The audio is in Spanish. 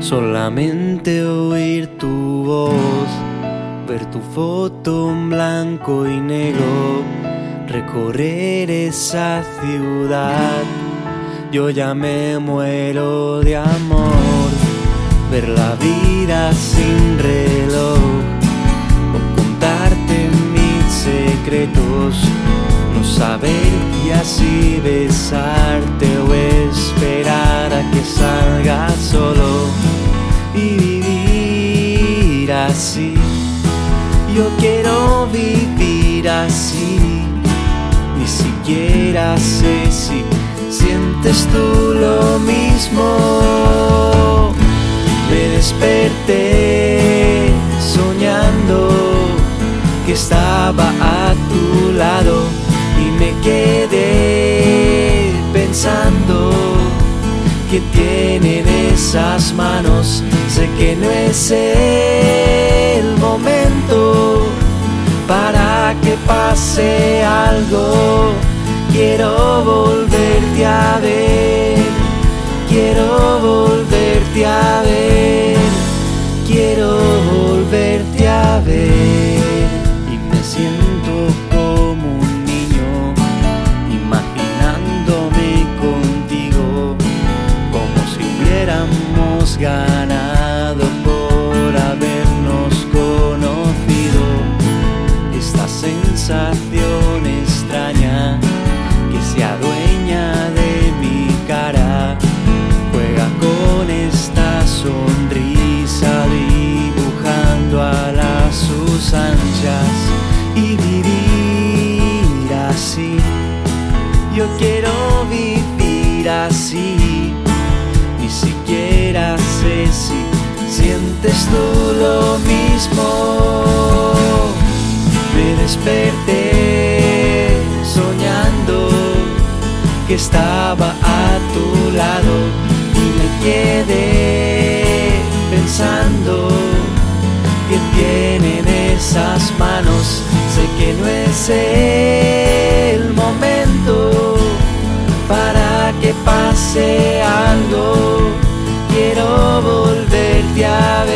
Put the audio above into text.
Solamente oír tu voz, ver tu foto en blanco y negro, recorrer esa ciudad. Yo ya me muero de amor, ver la vida sin reloj, o contarte mis secretos, no saber y así besarte Yo quiero vivir así, ni siquiera sé si sientes tú lo mismo. Me desperté soñando que estaba a tu lado y me quedé pensando que tienen esas manos. Sé que no es el pase algo. Quiero volverte a ver, quiero volverte a ver, quiero volverte a ver. Y me siento como un niño, imaginándome contigo, como si hubiéramos ganado anchas y vivir así. Yo quiero vivir así, ni siquiera sé si sientes tú lo mismo. Me desperté soñando que estaba a tu lado y me quedé pensando que tienen esas manos. Sé que no es el momento para que pase algo. Quiero volverte a ver.